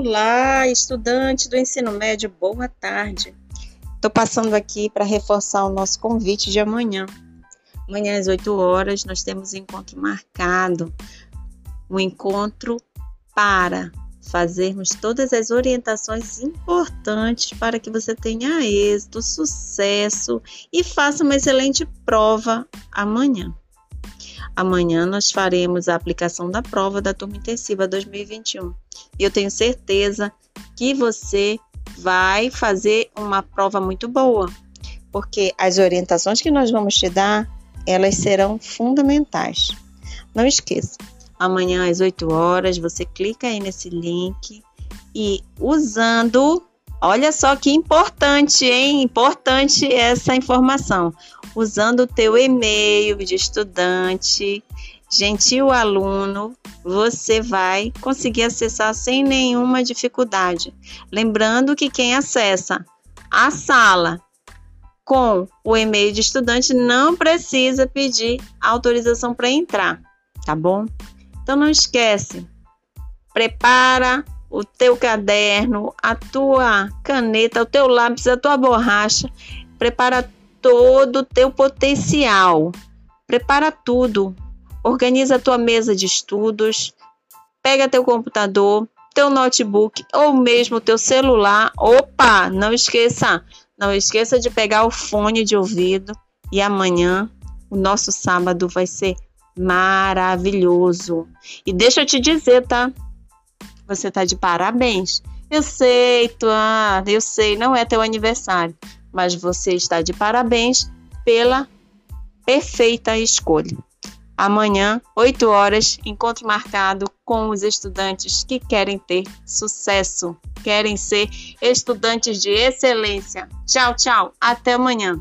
Olá, estudante do ensino médio, boa tarde. Estou passando aqui para reforçar o nosso convite de amanhã. Amanhã às 8 horas nós temos um encontro marcado. Um encontro para fazermos todas as orientações importantes para que você tenha êxito, sucesso e faça uma excelente prova amanhã. Amanhã nós faremos a aplicação da prova da turma intensiva 2021. E eu tenho certeza que você vai fazer uma prova muito boa, porque as orientações que nós vamos te dar, elas serão fundamentais. Não esqueça, amanhã às 8 horas você clica aí nesse link e usando Olha só que importante, hein? Importante essa informação. Usando o teu e-mail de estudante, gentil aluno, você vai conseguir acessar sem nenhuma dificuldade. Lembrando que quem acessa a sala com o e-mail de estudante não precisa pedir autorização para entrar, tá bom? Então não esquece. Prepara o teu caderno, a tua caneta, o teu lápis, a tua borracha, prepara todo o teu potencial. Prepara tudo. Organiza a tua mesa de estudos, pega teu computador, teu notebook ou mesmo teu celular. Opa, não esqueça, não esqueça de pegar o fone de ouvido e amanhã o nosso sábado vai ser maravilhoso. E deixa eu te dizer, tá? Você tá de parabéns. Eu sei, Tuan, eu sei, não é teu aniversário, mas você está de parabéns pela perfeita escolha. Amanhã, 8 horas, encontro marcado com os estudantes que querem ter sucesso, querem ser estudantes de excelência. Tchau, tchau. Até amanhã.